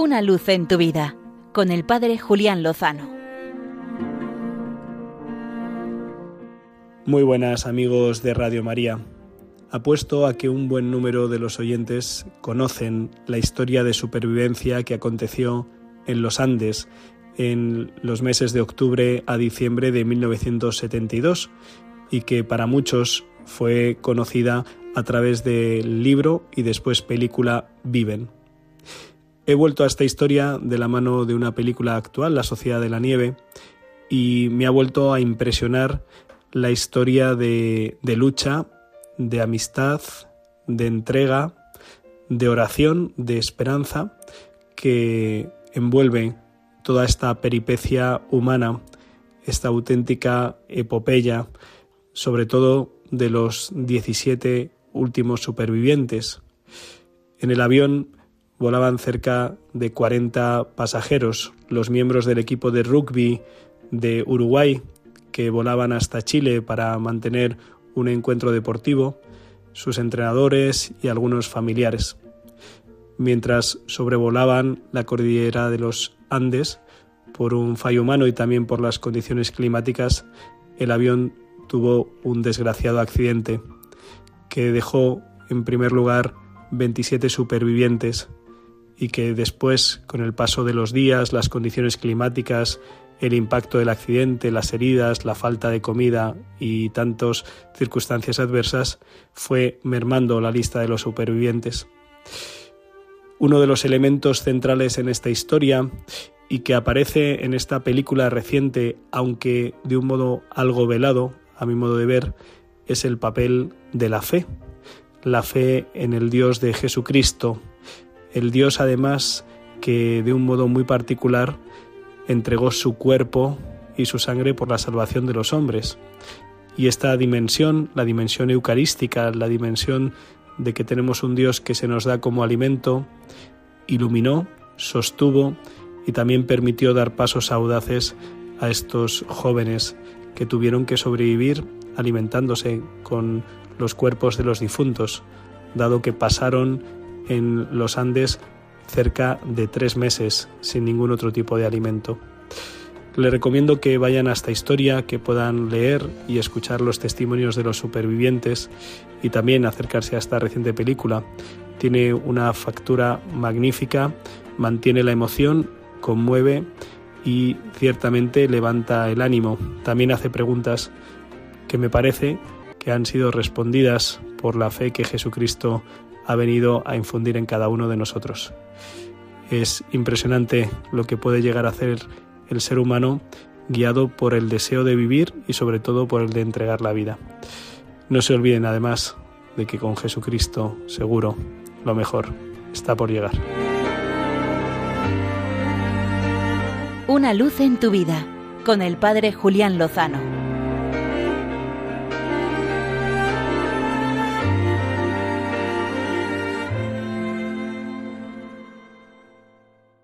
Una luz en tu vida con el Padre Julián Lozano. Muy buenas amigos de Radio María. Apuesto a que un buen número de los oyentes conocen la historia de supervivencia que aconteció en los Andes en los meses de octubre a diciembre de 1972 y que para muchos fue conocida a través del libro y después película Viven. He vuelto a esta historia de la mano de una película actual, La Sociedad de la Nieve, y me ha vuelto a impresionar la historia de, lucha, de amistad, de entrega, de oración, de esperanza, que envuelve toda esta peripecia humana, esta auténtica epopeya, sobre todo de los 17 últimos supervivientes. En el avión volaban cerca de 40 pasajeros, los miembros del equipo de rugby de Uruguay, que volaban hasta Chile para mantener un encuentro deportivo, sus entrenadores y algunos familiares. Mientras sobrevolaban la cordillera de los Andes, por un fallo humano y también por las condiciones climáticas, el avión tuvo un desgraciado accidente que dejó en primer lugar 27 supervivientes y que después, con el paso de los días, las condiciones climáticas, el impacto del accidente, las heridas, la falta de comida y tantas circunstancias adversas, fue mermando la lista de los supervivientes. Uno de los elementos centrales en esta historia y que aparece en esta película reciente, aunque de un modo algo velado, a mi modo de ver, es el papel de la fe, la fe en el Dios de Jesucristo, el Dios además que de un modo muy particular entregó su cuerpo y su sangre por la salvación de los hombres. Y esta dimensión, la dimensión eucarística, la dimensión de que tenemos un Dios que se nos da como alimento, iluminó, sostuvo y también permitió dar pasos audaces a estos jóvenes que tuvieron que sobrevivir alimentándose con los cuerpos de los difuntos, dado que pasaron en los Andes cerca de tres meses sin ningún otro tipo de alimento. Le recomiendo que vayan a esta historia, que puedan leer y escuchar los testimonios de los supervivientes y también acercarse a esta reciente película. Tiene una factura magnífica, mantiene la emoción, conmueve y ciertamente levanta el ánimo. También hace preguntas que me parece que han sido respondidas por la fe que Jesucristo ha venido a infundir en cada uno de nosotros. Es impresionante lo que puede llegar a hacer el ser humano guiado por el deseo de vivir y sobre todo por el de entregar la vida. No se olviden además de que con Jesucristo seguro lo mejor está por llegar. Una luz en tu vida con el Padre Julián Lozano.